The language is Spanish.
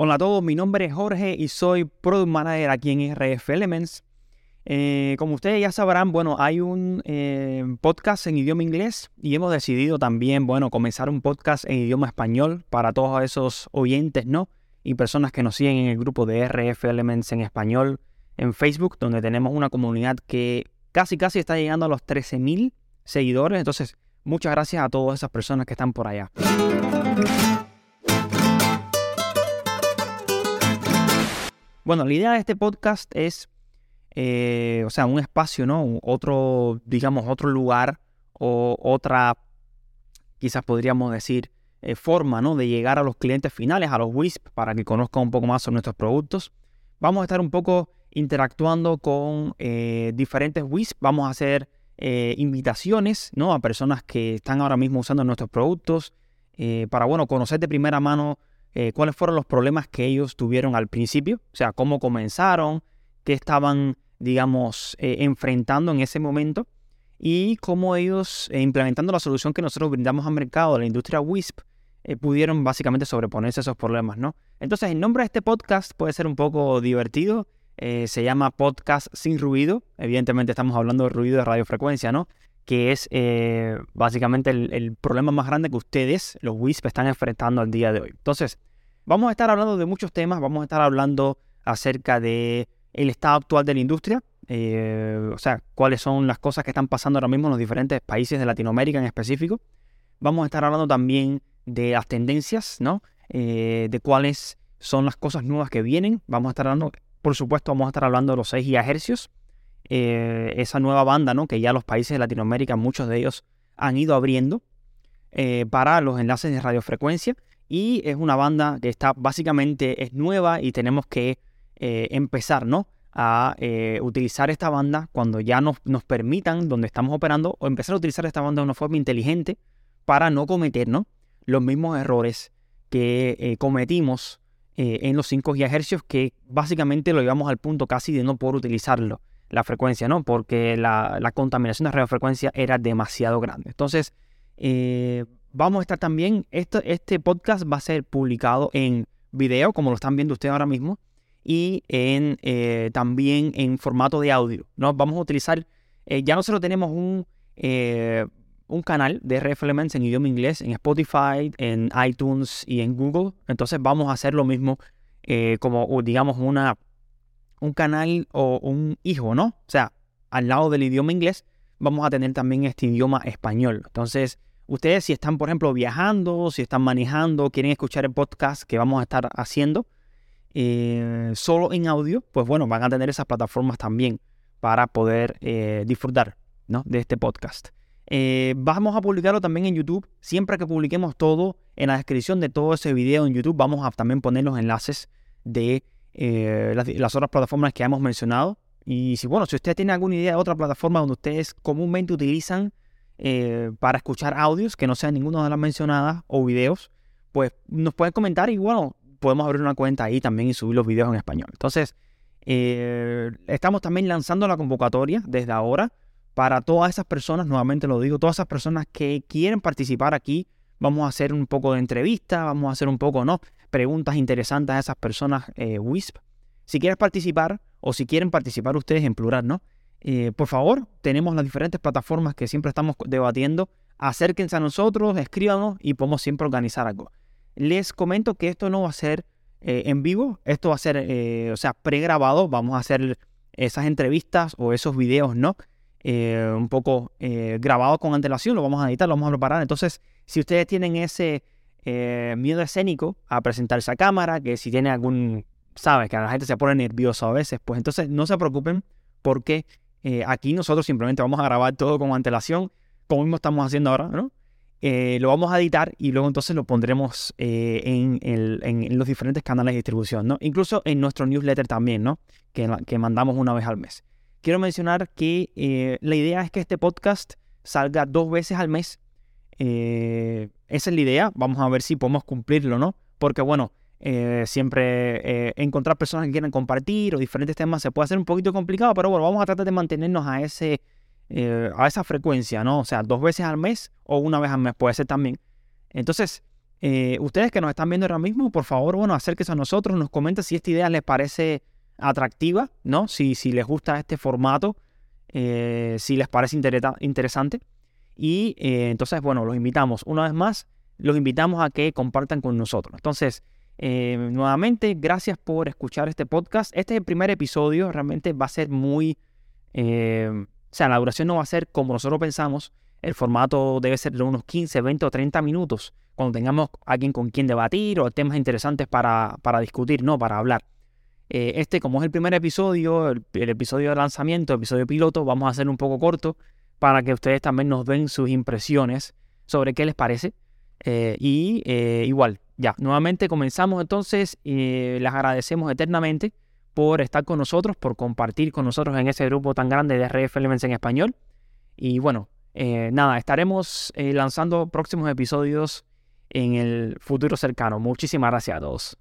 Hola a todos, mi nombre es Jorge y soy Product Manager aquí en RF Elements. Eh, como ustedes ya sabrán, bueno, hay un eh, podcast en idioma inglés y hemos decidido también, bueno, comenzar un podcast en idioma español para todos esos oyentes, ¿no? Y personas que nos siguen en el grupo de RF Elements en español en Facebook, donde tenemos una comunidad que casi casi está llegando a los 13.000 seguidores. Entonces, muchas gracias a todas esas personas que están por allá. Bueno, la idea de este podcast es, eh, o sea, un espacio, ¿no? Otro, digamos, otro lugar o otra, quizás podríamos decir, eh, forma, ¿no? De llegar a los clientes finales, a los WISP, para que conozcan un poco más sobre nuestros productos. Vamos a estar un poco interactuando con eh, diferentes WISP. Vamos a hacer invitaciones, ¿no? A personas que están ahora mismo usando nuestros productos para, bueno, conocer de primera mano eh, cuáles fueron los problemas que ellos tuvieron al principio, o sea, cómo comenzaron, qué estaban, digamos, eh, enfrentando en ese momento y cómo ellos, eh, implementando la solución que nosotros brindamos al mercado de la industria WISP, pudieron básicamente sobreponerse a esos problemas, ¿no? Entonces, el nombre de este podcast puede ser un poco divertido. se llama Podcast sin ruido. Evidentemente estamos hablando de ruido de radiofrecuencia, ¿no? Que es básicamente el, problema más grande que ustedes, los WISP, están enfrentando al día de hoy. Entonces, Vamos a estar hablando de muchos temas, vamos a estar hablando acerca de el estado actual de la industria, eh, o sea, cuáles son las cosas que están pasando ahora mismo en los diferentes países de Latinoamérica en específico. Vamos a estar hablando también de las tendencias, ¿no? Eh, de cuáles son las cosas nuevas que vienen. Vamos a estar hablando, por supuesto, vamos a estar hablando de los 6 GHz, eh, esa nueva banda, ¿no? Que ya los países de Latinoamérica, muchos de ellos han ido abriendo para los enlaces de radiofrecuencia y es una banda que está básicamente es nueva y tenemos que eh, empezar, ¿no? A eh, utilizar esta banda cuando ya nos, nos, permitan donde estamos operando o empezar a utilizar esta banda de una forma inteligente para no cometer, ¿no? Los mismos errores que eh, cometimos en los 5 GHz que básicamente lo llevamos al punto casi de no poder utilizarlo, la frecuencia, ¿no? Porque la, la contaminación de radiofrecuencia era demasiado grande. Entonces, Vamos a estar también, este podcast va a ser publicado en video, como lo están viendo ustedes ahora mismo, y en, eh, también en formato de audio. ¿no? Vamos a utilizar, eh, ya nosotros tenemos un, eh, un canal de RF en idioma inglés en Spotify, en iTunes y en Google. Entonces vamos a hacer lo mismo como, digamos, una, un canal o un hijo, ¿no? O sea, al lado del idioma inglés, vamos a tener también este idioma español. Entonces, Ustedes si están, por ejemplo, viajando, si están manejando, quieren escuchar el podcast que vamos a estar haciendo eh, solo en audio, pues bueno, van a tener esas plataformas también para poder eh, disfrutar de este podcast. Eh, vamos a publicarlo también en YouTube. Siempre que publiquemos todo, en la descripción de todo ese video en YouTube, vamos a también poner los enlaces de las, las, otras plataformas que hemos mencionado. Y si, bueno, si usted tiene alguna idea de otra plataforma donde ustedes comúnmente utilizan eh, para escuchar audios que no sean ninguna de las mencionadas o videos, pues nos pueden comentar y bueno, podemos abrir una cuenta ahí también y subir los videos en español. Entonces, eh, estamos también lanzando la convocatoria desde ahora para todas esas personas, nuevamente lo digo, todas esas personas que quieren participar aquí. Vamos a hacer un poco de entrevista, vamos a hacer un poco, ¿no? Preguntas interesantes a esas personas eh, WISP. Si quieres participar o si quieren participar ustedes en plural, ¿no? Eh, por favor, tenemos las diferentes plataformas que siempre estamos debatiendo. Acérquense a nosotros, escríbanos y podemos siempre organizar algo. Les comento que esto no va a ser eh, en vivo, esto va a ser, eh, o sea, pregrabado. Vamos a hacer esas entrevistas o esos videos, ¿no? un poco grabados con antelación, lo vamos a editar, lo vamos a preparar. Entonces, si ustedes tienen ese miedo escénico a presentarse a cámara, que si tienen algún, sabes, que la gente se pone nerviosa a veces, pues entonces no se preocupen porque eh, aquí nosotros simplemente vamos a grabar todo con antelación, como mismo estamos haciendo ahora, ¿no? Eh, lo vamos a editar y luego entonces lo pondremos eh, en, los diferentes canales de distribución, ¿no? Incluso en nuestro newsletter también, ¿no? Que mandamos una vez al mes. Quiero mencionar que la idea es que este podcast salga dos veces al mes. Esa es la idea. Vamos a ver si podemos cumplirlo, ¿no? Porque bueno, eh, siempre eh, encontrar personas que quieran compartir o diferentes temas se puede hacer un poquito complicado, pero bueno, vamos a tratar de mantenernos a, ese, eh, a esa frecuencia, ¿no? O sea, dos veces al mes o una vez al mes puede ser también. Entonces, Eh, ustedes que nos están viendo ahora mismo, por favor, bueno, acérquense a nosotros, nos comenten si esta idea les parece atractiva, ¿no? Si, si les gusta este formato, eh, si les parece interesante. Y eh, entonces, bueno, los invitamos una vez más, los invitamos a que compartan con nosotros. Entonces, nuevamente, gracias por escuchar este podcast. Este es el primer episodio, realmente va a ser muy... o sea, la duración no va a ser como nosotros pensamos. El formato debe ser de unos 15, 20 o 30 minutos cuando tengamos alguien con quien debatir o temas interesantes para, discutir, no para hablar. Eh, este, como es el primer episodio, el, episodio de lanzamiento, el episodio piloto, vamos a hacer un poco corto para que ustedes también nos den sus impresiones sobre qué les parece. Eh, y eh, igual, ya, nuevamente comenzamos entonces. les agradecemos eternamente por estar con nosotros, por compartir con nosotros en ese grupo tan grande de RF Elements en español. Y bueno, nada, estaremos lanzando próximos episodios en el futuro cercano. Muchísimas gracias a todos.